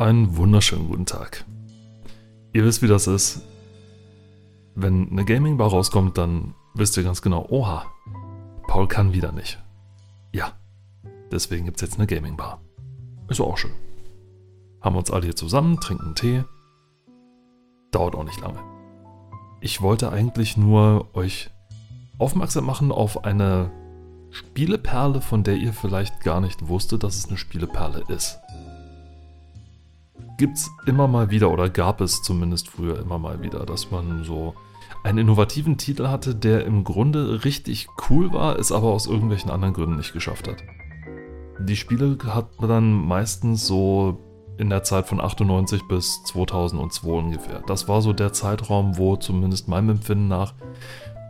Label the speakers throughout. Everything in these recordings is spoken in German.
Speaker 1: Einen wunderschönen guten Tag. Ihr wisst, wie das ist. Wenn eine Gaming Bar rauskommt, dann wisst ihr ganz genau, oha, Paul kann wieder nicht. Ja, deswegen gibt es jetzt eine Gaming Bar. Ist auch schön. Haben uns alle hier zusammen, trinken Tee. Dauert auch nicht lange. Ich wollte eigentlich nur euch aufmerksam machen auf eine Spieleperle, von der ihr vielleicht gar nicht wusstet, dass es eine Spieleperle ist gibt es immer mal wieder oder gab es zumindest früher immer mal wieder, dass man so einen innovativen Titel hatte, der im Grunde richtig cool war, es aber aus irgendwelchen anderen Gründen nicht geschafft hat. Die Spiele hat man dann meistens so in der Zeit von 98 bis 2002 ungefähr. Das war so der Zeitraum, wo zumindest meinem Empfinden nach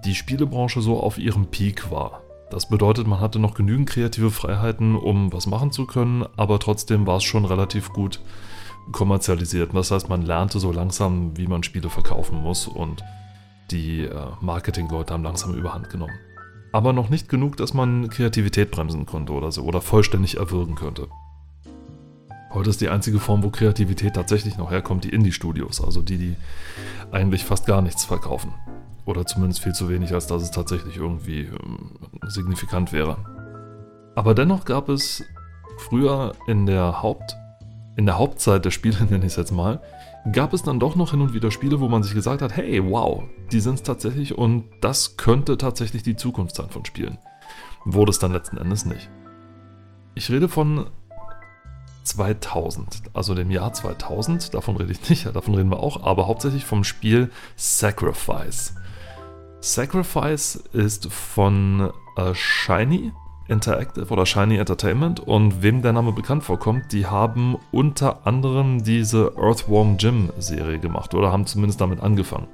Speaker 1: die Spielebranche so auf ihrem Peak war. Das bedeutet, man hatte noch genügend kreative Freiheiten, um was machen zu können, aber trotzdem war es schon relativ gut kommerzialisiert. Das heißt, man lernte so langsam, wie man Spiele verkaufen muss und die äh, Marketingleute haben langsam überhand genommen. Aber noch nicht genug, dass man Kreativität bremsen konnte oder so oder vollständig erwürgen könnte. Heute ist die einzige Form, wo Kreativität tatsächlich noch herkommt, die Indie-Studios, also die, die eigentlich fast gar nichts verkaufen. Oder zumindest viel zu wenig, als dass es tatsächlich irgendwie ähm, signifikant wäre. Aber dennoch gab es früher in der Haupt- in der Hauptzeit der Spiele, nenne ich es jetzt mal, gab es dann doch noch hin und wieder Spiele, wo man sich gesagt hat, hey, wow, die sind es tatsächlich und das könnte tatsächlich die Zukunft sein von Spielen. Wurde es dann letzten Endes nicht. Ich rede von 2000, also dem Jahr 2000, davon rede ich nicht, davon reden wir auch, aber hauptsächlich vom Spiel Sacrifice. Sacrifice ist von äh, Shiny, Interactive oder Shiny Entertainment und wem der Name bekannt vorkommt, die haben unter anderem diese Earthworm Jim Serie gemacht oder haben zumindest damit angefangen.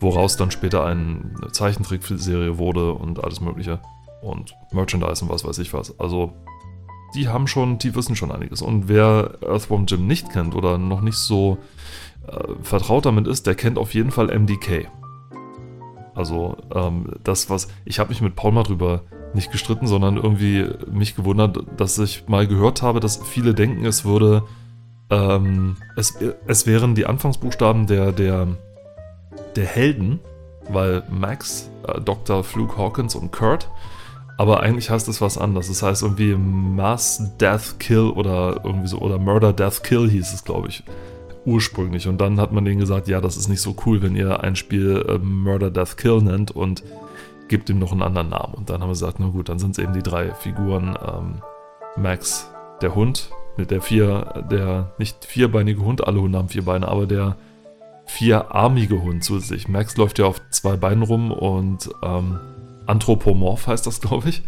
Speaker 1: Woraus dann später eine Zeichentrickserie wurde und alles Mögliche. Und Merchandise und was weiß ich was. Also, die haben schon, die wissen schon einiges. Und wer Earthworm Jim nicht kennt oder noch nicht so äh, vertraut damit ist, der kennt auf jeden Fall MDK. Also, ähm, das, was. Ich habe mich mit Paul mal drüber nicht gestritten, sondern irgendwie mich gewundert, dass ich mal gehört habe, dass viele denken, es würde, ähm, es, es wären die Anfangsbuchstaben der, der, der Helden, weil Max, äh, Dr. Fluke Hawkins und Kurt, aber eigentlich heißt es was anderes. Das heißt irgendwie Mass Death Kill oder irgendwie so, oder Murder Death Kill hieß es, glaube ich, ursprünglich. Und dann hat man denen gesagt, ja, das ist nicht so cool, wenn ihr ein Spiel äh, Murder Death Kill nennt und gibt ihm noch einen anderen Namen. Und dann haben wir gesagt, na gut, dann sind es eben die drei Figuren. Ähm, Max, der Hund, der vier, der nicht vierbeinige Hund, alle Hunde haben vier Beine, aber der vierarmige Hund zusätzlich. Max läuft ja auf zwei Beinen rum und ähm, anthropomorph heißt das, glaube ich.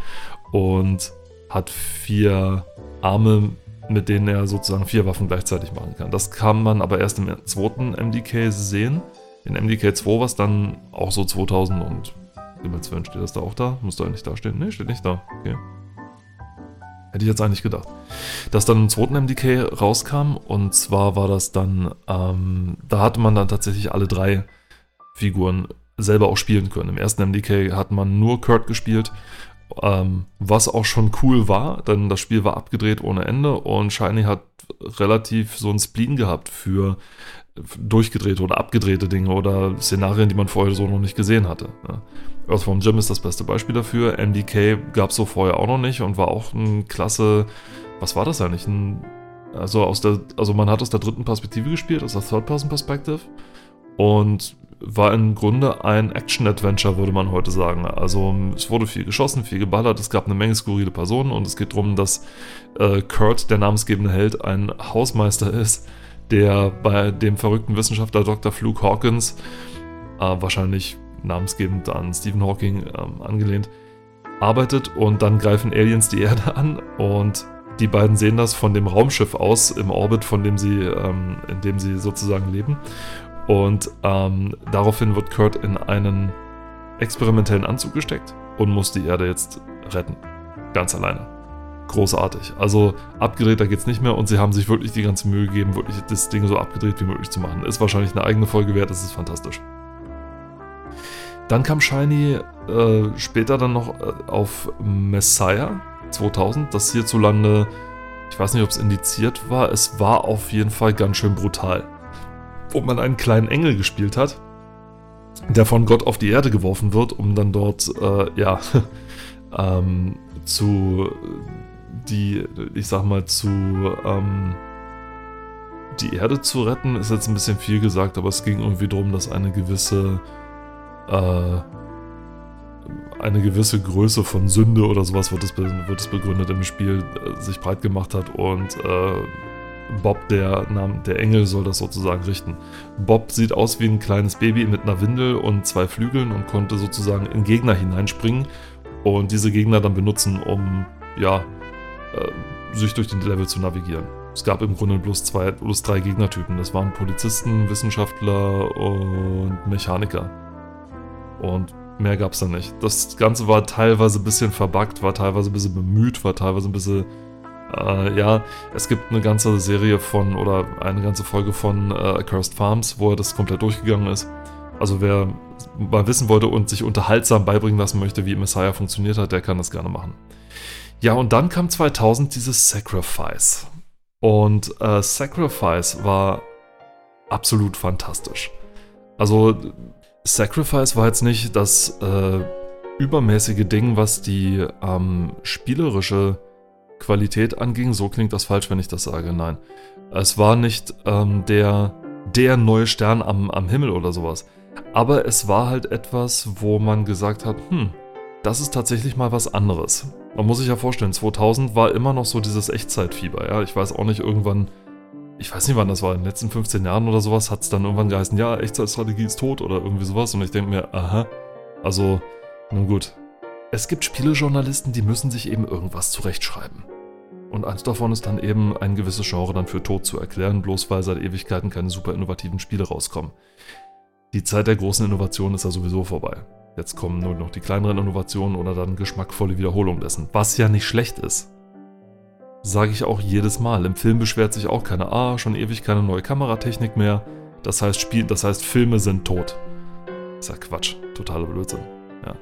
Speaker 1: Und hat vier Arme, mit denen er sozusagen vier Waffen gleichzeitig machen kann. Das kann man aber erst im zweiten MDK sehen. In MDK 2, was dann auch so 2000 und Himmels steht das da auch da? Muss da eigentlich da stehen? Ne, steht nicht da. Okay. Hätte ich jetzt eigentlich gedacht. Dass dann im zweiten MDK rauskam und zwar war das dann, ähm, da hatte man dann tatsächlich alle drei Figuren selber auch spielen können. Im ersten MDK hat man nur Kurt gespielt, ähm, was auch schon cool war, denn das Spiel war abgedreht ohne Ende und Shiny hat relativ so ein Spleen gehabt für durchgedrehte oder abgedrehte Dinge oder Szenarien, die man vorher so noch nicht gesehen hatte. Earthworm Jim ist das beste Beispiel dafür. MDK gab es so vorher auch noch nicht und war auch ein klasse. Was war das eigentlich? Ein, also, aus der, also man hat aus der dritten Perspektive gespielt, aus der Third-Person-Perspective. Und war im Grunde ein Action-Adventure, würde man heute sagen. Also es wurde viel geschossen, viel geballert, es gab eine Menge skurrile Personen und es geht darum, dass äh, Kurt, der namensgebende Held, ein Hausmeister ist, der bei dem verrückten Wissenschaftler Dr. Fluke Hawkins, äh, wahrscheinlich namensgebend an Stephen Hawking ähm, angelehnt, arbeitet und dann greifen Aliens die Erde an und die beiden sehen das von dem Raumschiff aus im Orbit, von dem sie, ähm, in dem sie sozusagen leben. Und ähm, daraufhin wird Kurt in einen experimentellen Anzug gesteckt und muss die Erde jetzt retten. Ganz alleine. Großartig. Also abgedrehter geht es nicht mehr und sie haben sich wirklich die ganze Mühe gegeben, wirklich das Ding so abgedreht wie möglich zu machen. Ist wahrscheinlich eine eigene Folge wert, das ist fantastisch. Dann kam Shiny äh, später dann noch äh, auf Messiah 2000, das hierzulande Ich weiß nicht, ob es indiziert war. Es war auf jeden Fall ganz schön brutal. Wo man einen kleinen Engel gespielt hat, der von Gott auf die Erde geworfen wird, um dann dort, äh, ja, ähm, zu die, ich sag mal, zu ähm, die Erde zu retten, ist jetzt ein bisschen viel gesagt, aber es ging irgendwie darum, dass eine gewisse äh, eine gewisse Größe von Sünde oder sowas wird es, wird begründet im Spiel, äh, sich breit gemacht hat und äh, Bob, der, der Engel, soll das sozusagen richten. Bob sieht aus wie ein kleines Baby mit einer Windel und zwei Flügeln und konnte sozusagen in Gegner hineinspringen und diese Gegner dann benutzen, um ja, äh, sich durch den Level zu navigieren. Es gab im Grunde bloß, zwei, bloß drei Gegnertypen. Das waren Polizisten, Wissenschaftler und Mechaniker. Und mehr gab es da nicht. Das Ganze war teilweise ein bisschen verbuggt, war teilweise ein bisschen bemüht, war teilweise ein bisschen. Äh, ja, es gibt eine ganze Serie von oder eine ganze Folge von äh, Accursed Farms, wo er das komplett durchgegangen ist. Also wer mal wissen wollte und sich unterhaltsam beibringen lassen möchte, wie Messiah funktioniert hat, der kann das gerne machen. Ja, und dann kam 2000 dieses Sacrifice. Und äh, Sacrifice war absolut fantastisch. Also Sacrifice war jetzt nicht das äh, übermäßige Ding, was die ähm, spielerische Qualität anging. So klingt das falsch, wenn ich das sage. Nein. Es war nicht ähm, der, der neue Stern am, am Himmel oder sowas. Aber es war halt etwas, wo man gesagt hat, hm, das ist tatsächlich mal was anderes. Man muss sich ja vorstellen, 2000 war immer noch so dieses Echtzeitfieber. Ja, ich weiß auch nicht, irgendwann ich weiß nicht wann das war, in den letzten 15 Jahren oder sowas, hat es dann irgendwann geheißen, ja, Echtzeitstrategie ist tot oder irgendwie sowas. Und ich denke mir, aha, also, nun gut. Es gibt Spielejournalisten, die müssen sich eben irgendwas zurechtschreiben. Und eins davon ist dann eben ein gewisses Genre dann für tot zu erklären, bloß weil seit Ewigkeiten keine super innovativen Spiele rauskommen. Die Zeit der großen Innovation ist ja sowieso vorbei. Jetzt kommen nur noch die kleineren Innovationen oder dann geschmackvolle Wiederholung dessen, was ja nicht schlecht ist. Sage ich auch jedes Mal. Im Film beschwert sich auch keiner, ah, schon ewig keine neue Kameratechnik mehr. Das heißt, Spiel, das heißt, Filme sind tot. ist ja Quatsch. Totaler Blödsinn. Ja.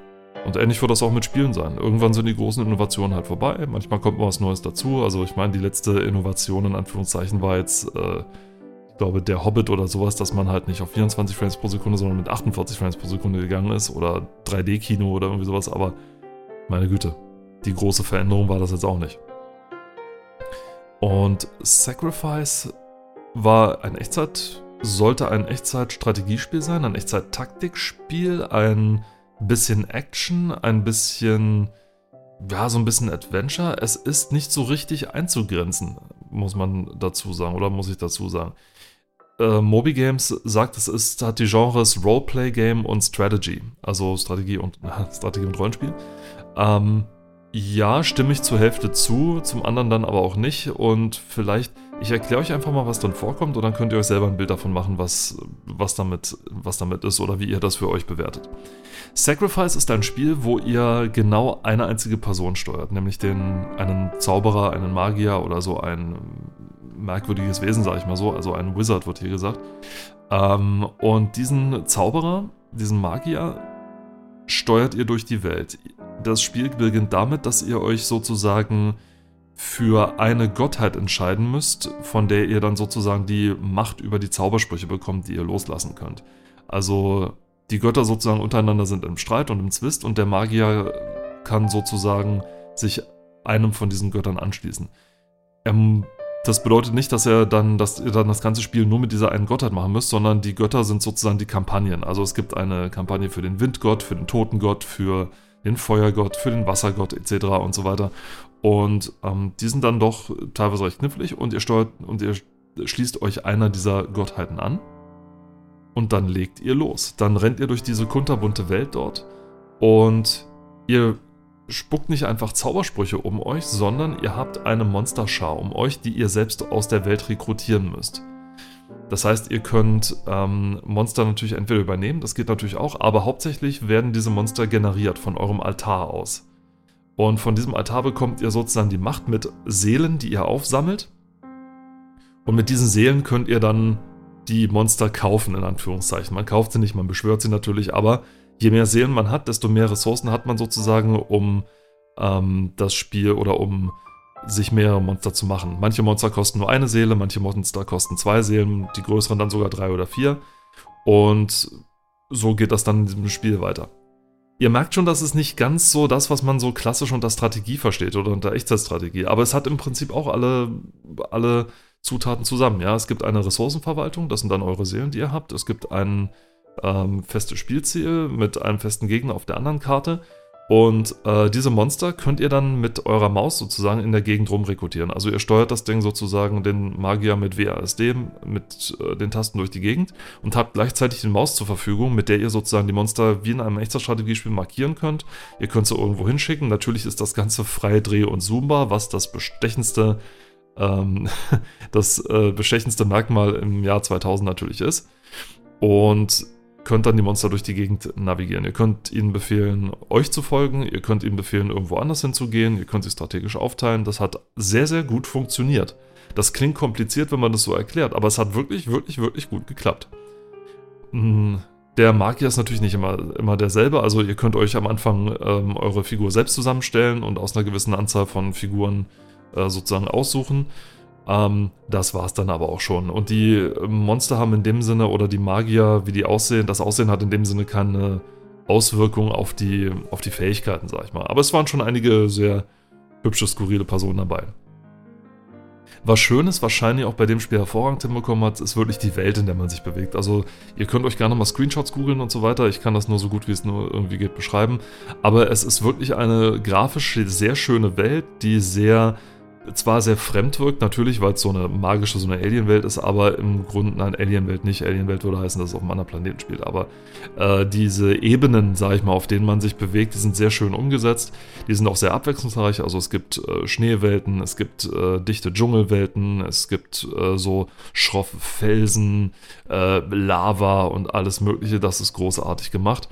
Speaker 1: Und ähnlich wird das auch mit Spielen sein. Irgendwann sind die großen Innovationen halt vorbei. Manchmal kommt mal was Neues dazu. Also ich meine, die letzte Innovation in Anführungszeichen war jetzt, äh, ich glaube, der Hobbit oder sowas, dass man halt nicht auf 24 Frames pro Sekunde, sondern mit 48 Frames pro Sekunde gegangen ist. Oder 3D-Kino oder irgendwie sowas. Aber meine Güte, die große Veränderung war das jetzt auch nicht. Und Sacrifice war ein Echtzeit, sollte ein Echtzeit-Strategiespiel sein, ein Echtzeit-Taktikspiel, ein bisschen Action, ein bisschen, ja, so ein bisschen Adventure. Es ist nicht so richtig einzugrenzen, muss man dazu sagen, oder muss ich dazu sagen. Äh, Moby Games sagt, es ist, hat die Genres Roleplay Game und Strategy, also Strategie und äh, Strategie und Rollenspiel. Ähm, ja, stimme ich zur Hälfte zu, zum anderen dann aber auch nicht. Und vielleicht, ich erkläre euch einfach mal, was dann vorkommt und dann könnt ihr euch selber ein Bild davon machen, was, was, damit, was damit ist oder wie ihr das für euch bewertet. Sacrifice ist ein Spiel, wo ihr genau eine einzige Person steuert, nämlich den, einen Zauberer, einen Magier oder so ein merkwürdiges Wesen, sage ich mal so, also ein Wizard wird hier gesagt. Ähm, und diesen Zauberer, diesen Magier, steuert ihr durch die Welt. Das Spiel beginnt damit, dass ihr euch sozusagen für eine Gottheit entscheiden müsst, von der ihr dann sozusagen die Macht über die Zaubersprüche bekommt, die ihr loslassen könnt. Also die Götter sozusagen untereinander sind im Streit und im Zwist und der Magier kann sozusagen sich einem von diesen Göttern anschließen. Ähm, das bedeutet nicht, dass er dann, dass ihr dann das ganze Spiel nur mit dieser einen Gottheit machen müsst, sondern die Götter sind sozusagen die Kampagnen. Also es gibt eine Kampagne für den Windgott, für den Totengott, für den Feuergott, für den Wassergott etc. und so weiter. Und ähm, die sind dann doch teilweise recht knifflig und ihr steuert und ihr schließt euch einer dieser Gottheiten an. Und dann legt ihr los. Dann rennt ihr durch diese kunterbunte Welt dort und ihr spuckt nicht einfach Zaubersprüche um euch, sondern ihr habt eine Monsterschar um euch, die ihr selbst aus der Welt rekrutieren müsst. Das heißt, ihr könnt ähm, Monster natürlich entweder übernehmen, das geht natürlich auch, aber hauptsächlich werden diese Monster generiert von eurem Altar aus. Und von diesem Altar bekommt ihr sozusagen die Macht mit Seelen, die ihr aufsammelt. Und mit diesen Seelen könnt ihr dann die Monster kaufen, in Anführungszeichen. Man kauft sie nicht, man beschwört sie natürlich, aber je mehr Seelen man hat, desto mehr Ressourcen hat man sozusagen, um ähm, das Spiel oder um sich mehrere Monster zu machen. Manche Monster kosten nur eine Seele, manche Monster kosten zwei Seelen, die größeren dann sogar drei oder vier. Und so geht das dann in diesem Spiel weiter. Ihr merkt schon, dass es nicht ganz so das, was man so klassisch unter Strategie versteht oder unter Echtzeitstrategie, aber es hat im Prinzip auch alle, alle Zutaten zusammen. Ja, es gibt eine Ressourcenverwaltung, das sind dann eure Seelen, die ihr habt. Es gibt ein ähm, festes Spielziel mit einem festen Gegner auf der anderen Karte. Und äh, diese Monster könnt ihr dann mit eurer Maus sozusagen in der Gegend rumrekrutieren. Also ihr steuert das Ding sozusagen, den Magier mit WASD, mit äh, den Tasten durch die Gegend und habt gleichzeitig die Maus zur Verfügung, mit der ihr sozusagen die Monster wie in einem echter Strategiespiel markieren könnt. Ihr könnt sie irgendwo hinschicken. Natürlich ist das Ganze frei dreh- und zoombar, was das bestechendste, ähm, das äh, bestechendste Merkmal im Jahr 2000 natürlich ist. Und könnt dann die Monster durch die Gegend navigieren. Ihr könnt ihnen befehlen, euch zu folgen, ihr könnt ihnen befehlen, irgendwo anders hinzugehen, ihr könnt sie strategisch aufteilen. Das hat sehr, sehr gut funktioniert. Das klingt kompliziert, wenn man das so erklärt, aber es hat wirklich, wirklich, wirklich gut geklappt. Hm, der Magier ist natürlich nicht immer, immer derselbe. Also ihr könnt euch am Anfang ähm, eure Figur selbst zusammenstellen und aus einer gewissen Anzahl von Figuren äh, sozusagen aussuchen. Ähm, das war es dann aber auch schon. Und die Monster haben in dem Sinne, oder die Magier, wie die aussehen, das Aussehen hat in dem Sinne keine Auswirkung auf die, auf die Fähigkeiten, sag ich mal. Aber es waren schon einige sehr hübsche, skurrile Personen dabei. Was schön ist, wahrscheinlich auch bei dem Spiel hervorragend hinbekommen hat, ist wirklich die Welt, in der man sich bewegt. Also ihr könnt euch gerne mal Screenshots googeln und so weiter. Ich kann das nur so gut, wie es nur irgendwie geht, beschreiben. Aber es ist wirklich eine grafisch sehr schöne Welt, die sehr zwar sehr fremd wirkt, natürlich, weil es so eine magische, so eine Alien-Welt ist, aber im Grunde, nein, Alien-Welt nicht. Alien-Welt würde heißen, dass es auf einem anderen Planeten spielt. Aber äh, diese Ebenen, sage ich mal, auf denen man sich bewegt, die sind sehr schön umgesetzt. Die sind auch sehr abwechslungsreich. Also es gibt äh, Schneewelten, es gibt äh, dichte Dschungelwelten, es gibt äh, so schroffe Felsen, äh, Lava und alles Mögliche. Das ist großartig gemacht.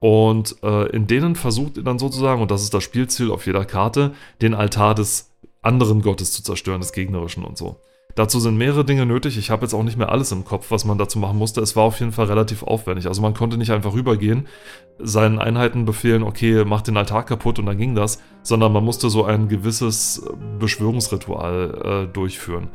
Speaker 1: Und äh, in denen versucht ihr dann sozusagen, und das ist das Spielziel auf jeder Karte, den Altar des anderen Gottes zu zerstören, des Gegnerischen und so. Dazu sind mehrere Dinge nötig. Ich habe jetzt auch nicht mehr alles im Kopf, was man dazu machen musste. Es war auf jeden Fall relativ aufwendig. Also man konnte nicht einfach rübergehen, seinen Einheiten befehlen, okay, mach den Altar kaputt und dann ging das, sondern man musste so ein gewisses Beschwörungsritual äh, durchführen.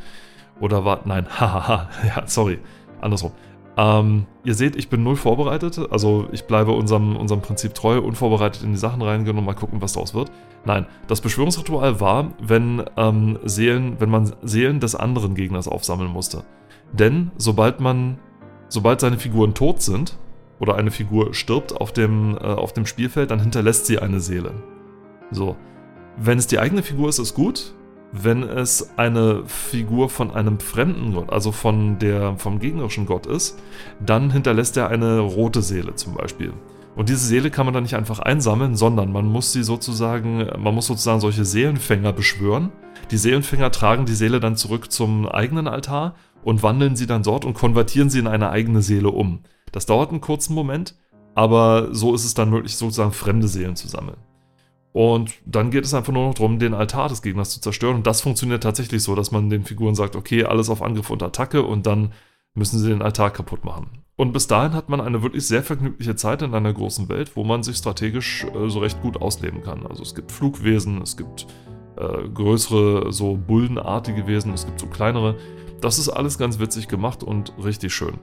Speaker 1: Oder war, nein, hahaha, ja, sorry, andersrum. Ähm, ihr seht, ich bin null vorbereitet. Also ich bleibe unserem, unserem Prinzip treu, unvorbereitet in die Sachen reingehen und mal gucken, was daraus wird. Nein, das Beschwörungsritual war, wenn, ähm, Seelen, wenn man Seelen des anderen Gegners aufsammeln musste. Denn sobald man, sobald seine Figuren tot sind oder eine Figur stirbt auf dem, äh, auf dem Spielfeld, dann hinterlässt sie eine Seele. So. Wenn es die eigene Figur ist, ist gut wenn es eine Figur von einem fremden Gott, also von der, vom gegnerischen Gott ist, dann hinterlässt er eine rote Seele zum Beispiel. Und diese Seele kann man dann nicht einfach einsammeln, sondern man muss sie sozusagen, man muss sozusagen solche Seelenfänger beschwören. Die Seelenfänger tragen die Seele dann zurück zum eigenen Altar und wandeln sie dann dort und konvertieren sie in eine eigene Seele um. Das dauert einen kurzen Moment, aber so ist es dann möglich, sozusagen fremde Seelen zu sammeln. Und dann geht es einfach nur noch darum, den Altar des Gegners zu zerstören. Und das funktioniert tatsächlich so, dass man den Figuren sagt, okay, alles auf Angriff und Attacke und dann müssen sie den Altar kaputt machen. Und bis dahin hat man eine wirklich sehr vergnügliche Zeit in einer großen Welt, wo man sich strategisch äh, so recht gut ausleben kann. Also es gibt Flugwesen, es gibt äh, größere, so bullenartige Wesen, es gibt so kleinere. Das ist alles ganz witzig gemacht und richtig schön.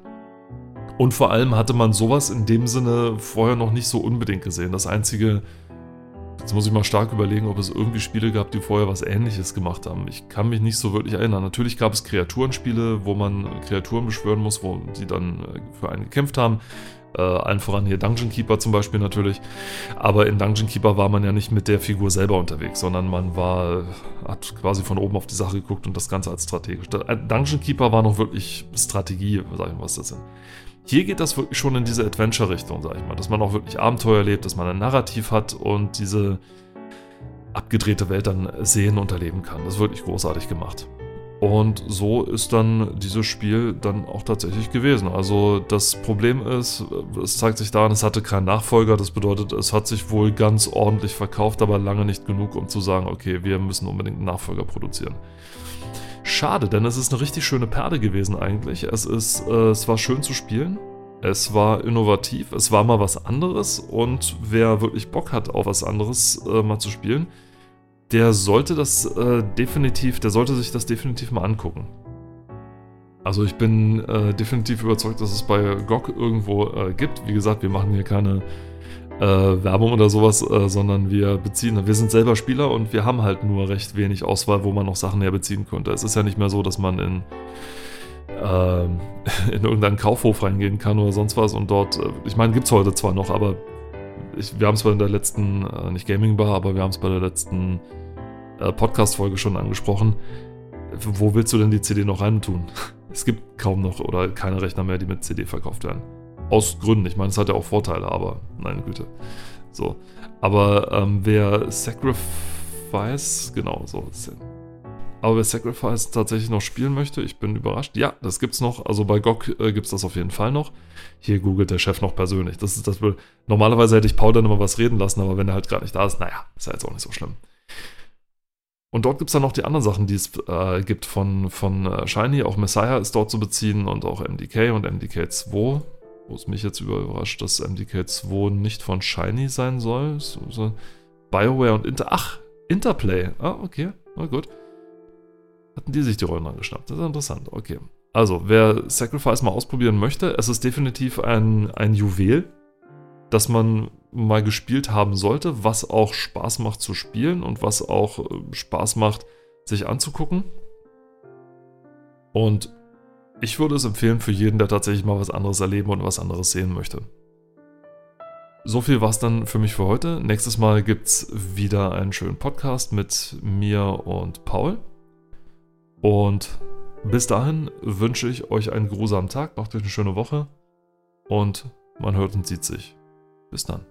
Speaker 1: Und vor allem hatte man sowas in dem Sinne vorher noch nicht so unbedingt gesehen. Das einzige Jetzt muss ich mal stark überlegen, ob es irgendwie Spiele gab, die vorher was ähnliches gemacht haben. Ich kann mich nicht so wirklich erinnern. Natürlich gab es Kreaturenspiele, wo man Kreaturen beschwören muss, wo sie dann äh, für einen gekämpft haben. Äh, allen voran hier Dungeon Keeper zum Beispiel natürlich. Aber in Dungeon Keeper war man ja nicht mit der Figur selber unterwegs, sondern man war, hat quasi von oben auf die Sache geguckt und das Ganze als strategisch. Äh, Dungeon Keeper war noch wirklich Strategie, sag ich mal, was das sind. Hier geht das wirklich schon in diese Adventure-Richtung, sag ich mal, dass man auch wirklich Abenteuer erlebt, dass man ein Narrativ hat und diese abgedrehte Welt dann sehen und erleben kann. Das ist wirklich großartig gemacht. Und so ist dann dieses Spiel dann auch tatsächlich gewesen. Also das Problem ist, es zeigt sich daran, es hatte keinen Nachfolger. Das bedeutet, es hat sich wohl ganz ordentlich verkauft, aber lange nicht genug, um zu sagen, okay, wir müssen unbedingt einen Nachfolger produzieren. Schade, denn es ist eine richtig schöne Perle gewesen eigentlich. Es, ist, äh, es war schön zu spielen. Es war innovativ, es war mal was anderes und wer wirklich Bock hat auf was anderes äh, mal zu spielen, der sollte das äh, definitiv, der sollte sich das definitiv mal angucken. Also ich bin äh, definitiv überzeugt, dass es bei GOG irgendwo äh, gibt. Wie gesagt, wir machen hier keine äh, Werbung oder sowas, äh, sondern wir beziehen, wir sind selber Spieler und wir haben halt nur recht wenig Auswahl, wo man noch Sachen herbeziehen könnte. Es ist ja nicht mehr so, dass man in, ähm, in irgendeinen Kaufhof reingehen kann oder sonst was und dort, äh, ich meine, gibt es heute zwar noch, aber ich, wir haben es bei der letzten, äh, nicht Gaming Bar, aber wir haben es bei der letzten Podcast-Folge schon angesprochen. Wo willst du denn die CD noch rein tun? Es gibt kaum noch oder keine Rechner mehr, die mit CD verkauft werden. Aus Gründen. Ich meine, es hat ja auch Vorteile, aber nein, Güte. So. Aber ähm, wer Sacrifice, genau, so. Aber wer Sacrifice tatsächlich noch spielen möchte, ich bin überrascht. Ja, das gibt's noch. Also bei GOG äh, gibt's das auf jeden Fall noch. Hier googelt der Chef noch persönlich. Das ist das. Normalerweise hätte ich Paul dann immer was reden lassen, aber wenn er halt gerade nicht da ist, naja, ist ja jetzt auch nicht so schlimm. Und dort gibt es dann noch die anderen Sachen, die es äh, gibt von, von äh, Shiny. Auch Messiah ist dort zu beziehen und auch MDK und MDK 2. Wo es mich jetzt überrascht, dass MDK 2 nicht von Shiny sein soll. So, so BioWare und Inter. Ach, Interplay. Ah, okay. Na gut. Hatten die sich die Rollen angeschnappt. Das ist interessant. Okay. Also, wer Sacrifice mal ausprobieren möchte, es ist definitiv ein, ein Juwel das man mal gespielt haben sollte, was auch Spaß macht zu spielen und was auch äh, Spaß macht, sich anzugucken. Und ich würde es empfehlen für jeden, der tatsächlich mal was anderes erleben und was anderes sehen möchte. So viel war es dann für mich für heute. Nächstes Mal gibt es wieder einen schönen Podcast mit mir und Paul. Und bis dahin wünsche ich euch einen grusamen Tag, macht euch eine schöne Woche und man hört und sieht sich. Bis dann.